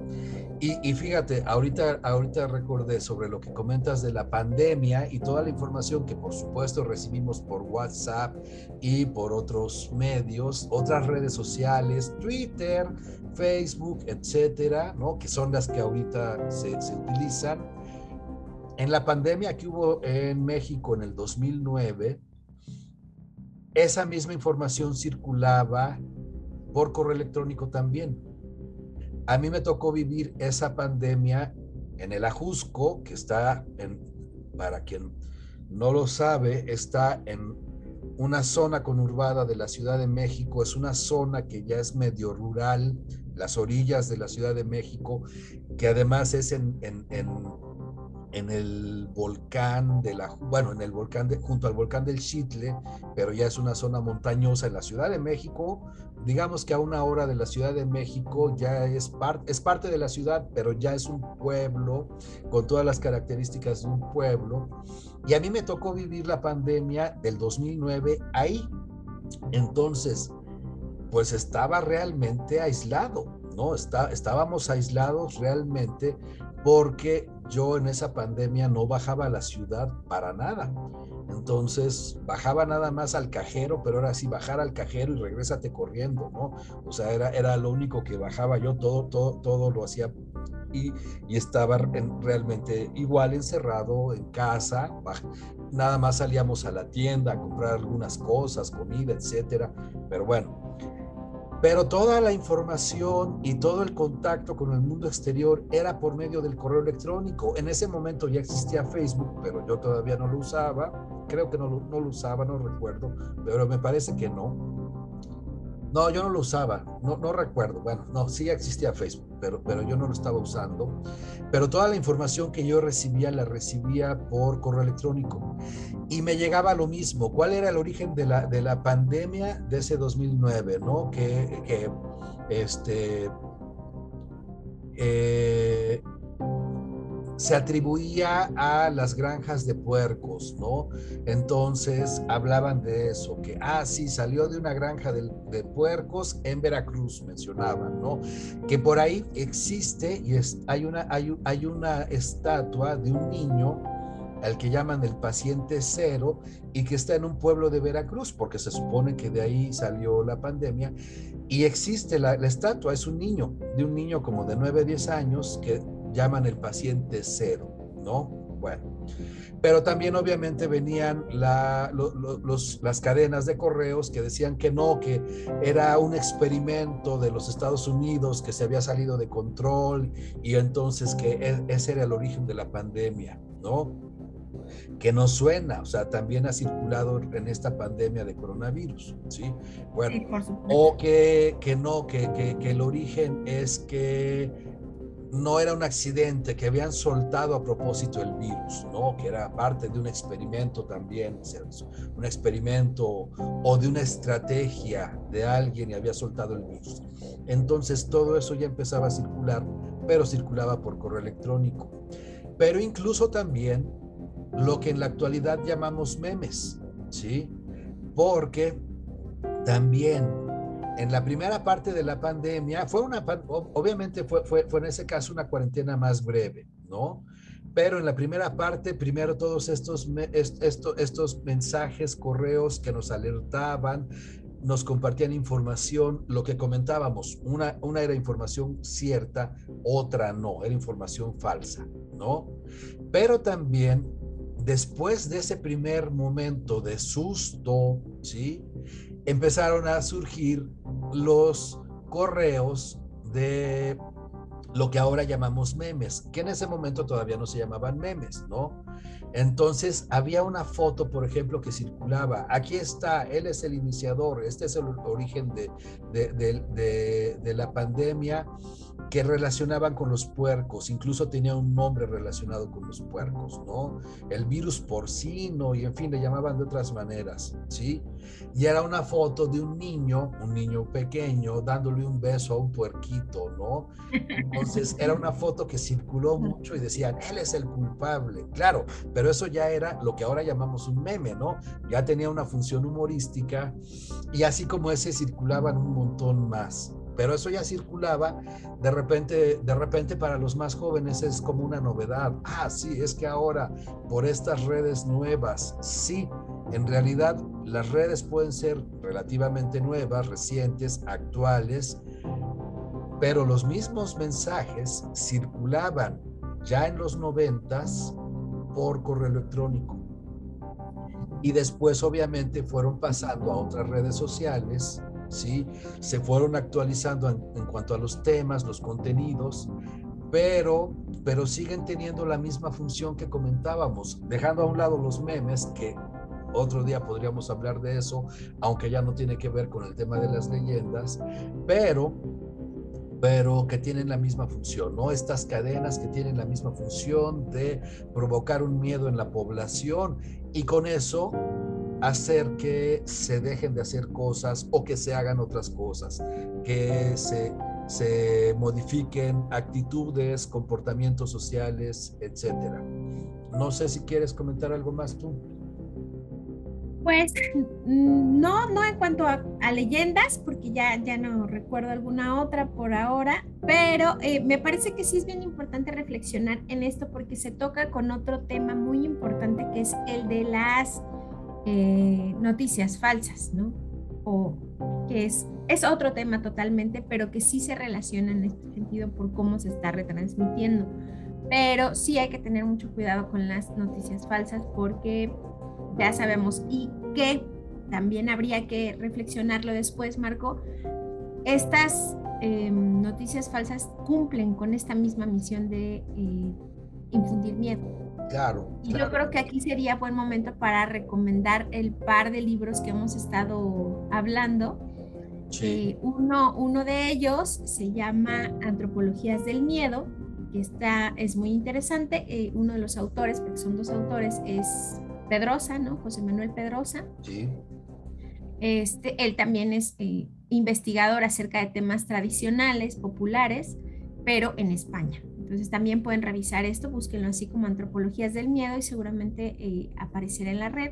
Y, fíjate, ahorita, ahorita recordé sobre lo que comentas de la pandemia y toda la información que por supuesto recibimos por WhatsApp y por otros medios, otras redes sociales, Twitter, Facebook, etcétera, ¿no? Que son las que ahorita se, se utilizan. En la pandemia que hubo en México en el 2009, esa misma información circulaba por correo electrónico también. A mí me tocó vivir esa pandemia en el Ajusco, que está en, para quien no lo sabe, está en una zona conurbada de la Ciudad de México, es una zona que ya es medio rural, las orillas de la Ciudad de México, que además es en, en, en, el volcán de la, bueno, en el volcán de, junto al volcán del Chitle, pero ya es una zona montañosa en la Ciudad de México, digamos que a una hora de la Ciudad de México ya es, parte es parte de la ciudad, pero ya es un pueblo con todas las características de un pueblo. Y a mí me tocó vivir la pandemia del 2009 ahí. Entonces, pues estaba realmente aislado, ¿no? Está, estábamos aislados realmente porque yo en esa pandemia no bajaba a la ciudad para nada. Entonces bajaba nada más al cajero, pero ahora sí bajar al cajero y regrésate corriendo, ¿no? O sea, era, era lo único que bajaba yo, todo, todo, todo lo hacía y, y estaba realmente igual encerrado en casa. Nada más salíamos a la tienda a comprar algunas cosas, comida, etcétera. Pero bueno, pero toda la información y todo el contacto con el mundo exterior era por medio del correo electrónico. En ese momento ya existía Facebook, pero yo todavía no lo usaba. Creo que no no lo usaba, no recuerdo, pero me parece que no. No, yo no lo usaba, no, no recuerdo. Bueno, no, sí existía Facebook, pero, pero yo no lo estaba usando. Pero toda la información que yo recibía la recibía por correo electrónico. Y me llegaba lo mismo. ¿Cuál era el origen de la, de la pandemia de ese 2009? ¿no? Que, que este, eh, se atribuía a las granjas de puercos, ¿no? Entonces hablaban de eso, que, ah, sí, salió de una granja de, puercos en Veracruz, mencionaban, ¿no? Que por ahí existe y es, hay, una, hay, hay una estatua de un niño al que llaman el paciente cero y que está en un pueblo de Veracruz, porque se supone que de ahí salió la pandemia. Y existe la, estatua, es un niño, de un niño como de 9, 10 años que llaman el paciente cero, ¿no? Bueno. Pero también obviamente venían las cadenas de correos que decían que no, que era un experimento de los Estados Unidos que se había salido de control y entonces que e, ese era el origen de la pandemia, ¿no? que no suena, o sea, también ha circulado en esta pandemia de coronavirus, ¿sí? Bueno, o que, que no, que, que, que el origen es que no era un accidente, que habían soltado a propósito el virus, ¿no? Que era parte de un experimento también, un experimento o de una estrategia de alguien y había soltado el virus. Entonces todo eso ya empezaba a circular, pero circulaba por correo electrónico. Pero incluso también lo que en la actualidad llamamos memes, ¿sí? Porque también en la primera parte de la pandemia, fue una, obviamente fue, fue, fue en ese caso una cuarentena más breve, ¿no? Pero en la primera parte, primero todos estos, estos, estos mensajes, correos que nos alertaban, nos compartían información, lo que comentábamos, una, una era información cierta, otra no, era información falsa, ¿no? Pero también después de ese primer momento de susto, ¿sí? empezaron a surgir los correos de lo que ahora llamamos memes, que en ese momento todavía no se llamaban memes, ¿no? Entonces había una foto, por ejemplo, que circulaba, aquí está, él es el iniciador, este es el origen de, de, la pandemia que relacionaban con los puercos, incluso tenía un nombre relacionado con los puercos, ¿no? El virus porcino y en fin, le llamaban de otras maneras, ¿sí? Y era una foto de un niño, un niño pequeño, dándole un beso a un puerquito, ¿no? Entonces era una foto que circuló mucho y decían, él es el culpable, claro, pero eso ya era lo que ahora llamamos un meme, ¿no? Ya tenía una función humorística y así como ese circulaban un montón más pero eso ya circulaba, de repente, de repente para los más jóvenes es como una novedad. Ah, sí, es que ahora por estas redes nuevas, sí, en realidad las redes pueden ser relativamente nuevas, recientes, actuales, pero los mismos mensajes circulaban ya en los noventas por correo electrónico. Y después obviamente fueron pasando a otras redes sociales ¿sí? Se fueron actualizando en, cuanto a los temas, los contenidos, pero, pero siguen teniendo la misma función que comentábamos, dejando a un lado los memes, que otro día podríamos hablar de eso, aunque ya no tiene que ver con el tema de las leyendas, pero pero que tienen la misma función, ¿no? Estas cadenas que tienen la misma función de provocar un miedo en la población y con eso hacer que se dejen de hacer cosas o que se hagan otras cosas, que se, se modifiquen actitudes, comportamientos sociales, etcétera. No sé si quieres comentar algo más tú. Pues no, no en cuanto a, leyendas, porque ya, ya no recuerdo alguna otra por ahora, pero eh, me parece que sí es bien importante reflexionar en esto porque se toca con otro tema muy importante que es el de las eh, noticias falsas, ¿no? O que es, es otro tema totalmente, pero que sí se relaciona en este sentido por cómo se está retransmitiendo. Pero sí hay que tener mucho cuidado con las noticias falsas porque ya sabemos y que también habría que reflexionarlo después, Marco. Estas em, noticias falsas cumplen con esta misma misión de eh, infundir miedo. Claro. Y yo creo que aquí sería buen momento para recomendar el par de libros que hemos estado hablando. Eh, uno, uno de ellos se llama Antropologías del Miedo, que está, es muy interesante. Eh, uno de los autores, porque son dos autores, es Pedrosa, ¿no? José Manuel Pedrosa. Sí. Este, él también es eh, investigador acerca de temas tradicionales, populares, pero en España. Entonces también pueden revisar esto, búsquenlo así como Antropologías del Miedo y seguramente eh, aparecerá en la red.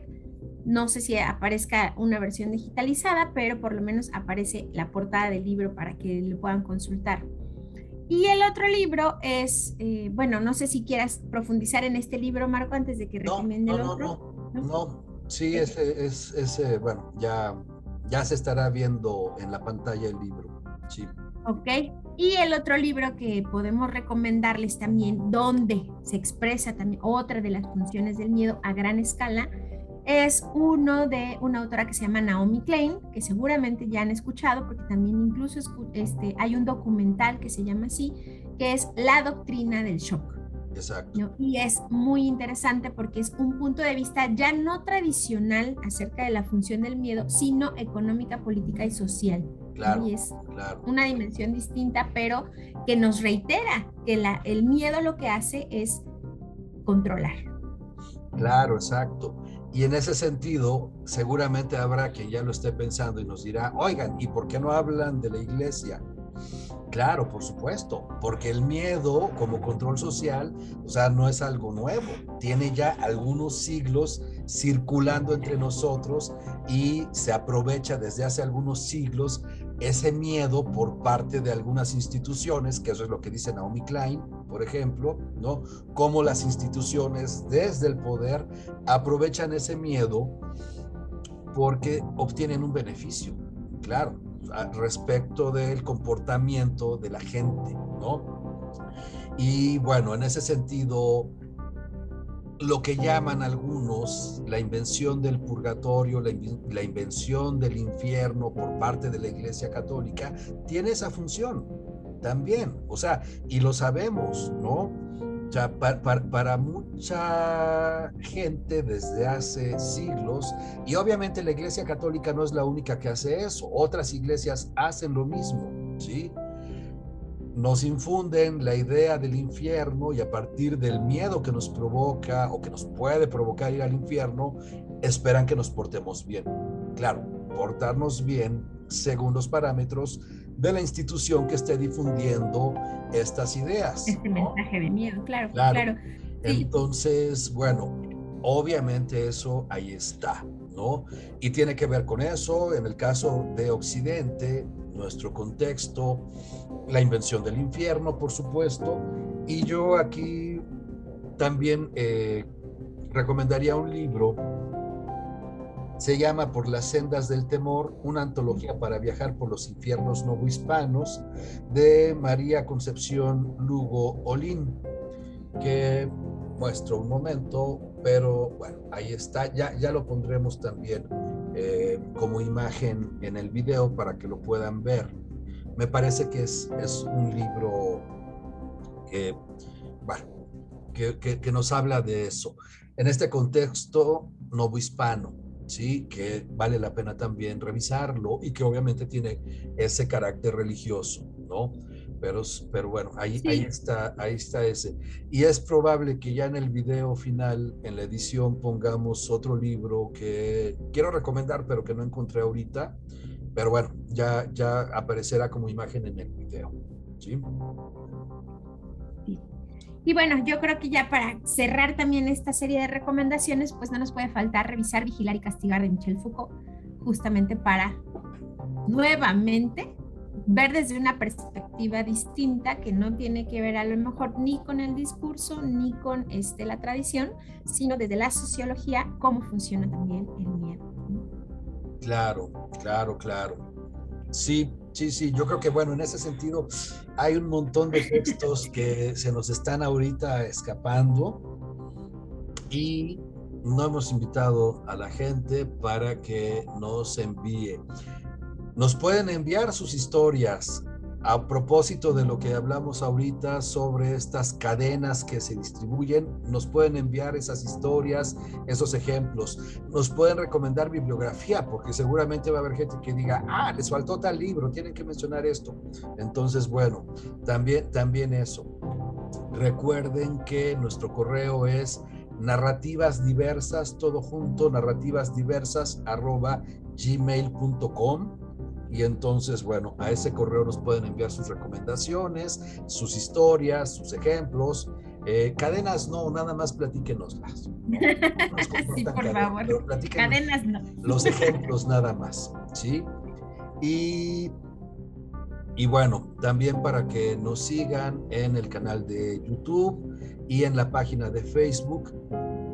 No sé si aparezca una versión digitalizada, pero por lo menos aparece la portada del libro para que lo puedan consultar. Y el otro libro es, eh, bueno, no sé si quieras profundizar en este libro, Marco, antes de que recomiende el otro. No, no, no, sí, ese, es, ese, bueno, ya, ya se estará viendo en la pantalla el libro, sí. Ok, y el otro libro que podemos recomendarles también, donde se expresa también otra de las funciones del miedo a gran escala, es uno de una autora que se llama Naomi Klein, que seguramente ya han escuchado, porque también incluso este, hay un documental que se llama así, que es La Doctrina del Shock. Exacto. Y es muy interesante porque es un punto de vista ya no tradicional acerca de la función del miedo, sino económica, política y social. Claro, y es una dimensión distinta, pero que nos reitera que la, el miedo lo que hace es controlar. Claro, exacto. Y en ese sentido, seguramente habrá quien ya lo esté pensando y nos dirá, oigan, ¿y por qué no hablan de la iglesia? Claro, por supuesto, porque el miedo como control social, o sea, no es algo nuevo, tiene ya algunos siglos circulando entre nosotros y se aprovecha desde hace algunos siglos ese miedo por parte de algunas instituciones, que eso es lo que dice Naomi Klein, por ejemplo, ¿no? Cómo las instituciones desde el poder aprovechan ese miedo porque obtienen un beneficio, claro, respecto del comportamiento de la gente, ¿no? Y bueno, en ese sentido, lo que llaman algunos la invención del purgatorio, la, invención del infierno por parte de la Iglesia Católica, tiene esa función también. O sea, y lo sabemos, ¿no? O sea, para, mucha gente desde hace siglos, y obviamente la Iglesia Católica no es la única que hace eso, otras iglesias hacen lo mismo, ¿sí? Nos infunden la idea del infierno y a partir del miedo que nos provoca o que nos puede provocar ir al infierno, esperan que nos portemos bien. Claro, portarnos bien según los parámetros de la institución que esté difundiendo estas ideas. Este mensaje de miedo, claro, claro. Entonces, bueno, obviamente eso ahí está, ¿no? Y tiene que ver con eso, en el caso de Occidente, nuestro contexto, la invención del infierno, por supuesto, y yo aquí también eh, recomendaría un libro, se llama Por las sendas del temor, una antología para viajar por los infiernos novohispanos de María Concepción Lugo Olín, que muestra un momento, pero bueno, ahí está, ya, ya lo pondremos también eh, como imagen en el video para que lo puedan ver. Me parece que es, es un libro que, bueno, que, que, nos habla de eso. En este contexto novohispano, ¿sí? que vale la pena también revisarlo y que obviamente tiene ese carácter religioso, ¿no? Pero, pero bueno, ahí, ahí, está, ahí está ese. Y es probable que ya en el video final, en la edición, pongamos otro libro que quiero recomendar, pero que no encontré ahorita. Pero bueno, ya, ya aparecerá como imagen en el video. ¿sí? Y bueno, yo creo que ya para cerrar también esta serie de recomendaciones, pues no nos puede faltar revisar, vigilar y castigar de Michel Foucault, justamente para nuevamente ver desde una perspectiva distinta que no tiene que ver a lo mejor ni con el discurso ni con este, la tradición, sino desde la sociología, cómo funciona también el miedo. Claro, claro, claro. Sí, sí, sí, yo creo que bueno, en ese sentido hay un montón de textos que se nos están ahorita escapando y no hemos invitado a la gente para que nos envíe nos pueden enviar sus historias a propósito de lo que hablamos ahorita sobre estas cadenas que se distribuyen, nos pueden enviar esas historias, esos ejemplos, nos pueden recomendar bibliografía, porque seguramente va a haber gente que diga, ah, les faltó tal libro, tienen que mencionar esto. Entonces, bueno, también, también eso. Recuerden que nuestro correo es narrativas diversas, todo junto, narrativas diversas arroba gmail.com y entonces, bueno, a ese correo nos pueden enviar sus recomendaciones, sus historias, sus ejemplos. Eh, cadenas no, nada más platíquenoslas. sí, por favor. Cadenas no. Los ejemplos nada más, ¿sí? Y, Y bueno, también para que nos sigan en el canal de YouTube y en la página de Facebook,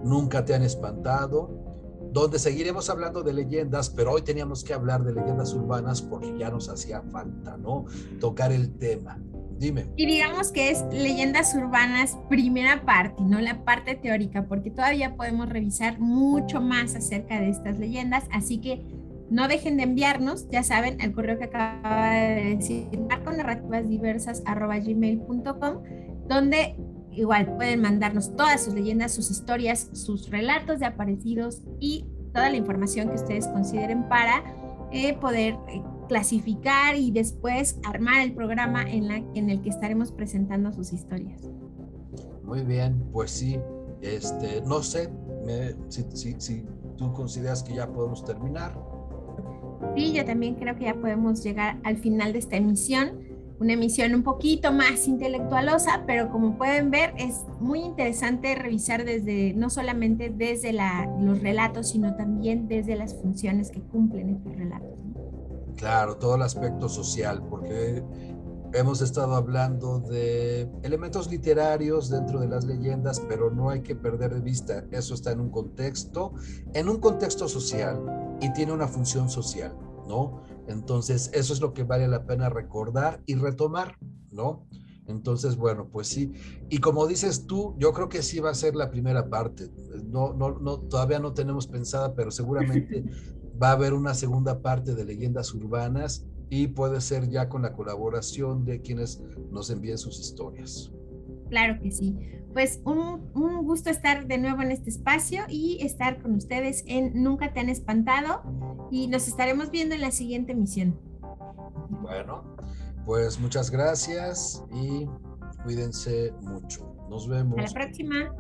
Nunca te han espantado, donde seguiremos hablando de leyendas, pero hoy teníamos que hablar de leyendas urbanas porque ya nos hacía falta, ¿no? Tocar el tema. Dime. Y digamos que es leyendas urbanas primera parte, no la parte teórica, porque todavía podemos revisar mucho más acerca de estas leyendas, así que no dejen de enviarnos, ya saben, el correo que acaba de decir, gmail.com donde igual pueden mandarnos todas sus leyendas, sus historias, sus relatos de aparecidos y toda la información que ustedes consideren para eh, poder eh, clasificar y después armar el programa en, la, en el que estaremos presentando sus historias. Muy bien, pues sí, este, no sé si, si, si tú consideras que ya podemos terminar. Sí, yo también creo que ya podemos llegar al final de esta emisión, una emisión un poquito más intelectualosa, pero como pueden ver es muy interesante revisar desde, no solamente desde los relatos, sino también desde las funciones que cumplen estos relatos. Claro, todo el aspecto social, porque hemos estado hablando de elementos literarios dentro de las leyendas, pero no hay que perder de vista, eso está en un contexto, en un contexto social y tiene una función social, ¿no? Entonces, eso es lo que vale la pena recordar y retomar, ¿no? Entonces, bueno, pues sí. Y como dices tú, yo creo que sí va a ser la primera parte. No, no, no, todavía no tenemos pensada, pero seguramente va a haber una segunda parte de leyendas urbanas y puede ser ya con la colaboración de quienes nos envíen sus historias. Claro que sí. Pues un, un, gusto estar de nuevo en este espacio y estar con ustedes en Nunca te han espantado y nos estaremos viendo en la siguiente emisión. Bueno, pues muchas gracias y cuídense mucho. Nos vemos. Hasta la próxima.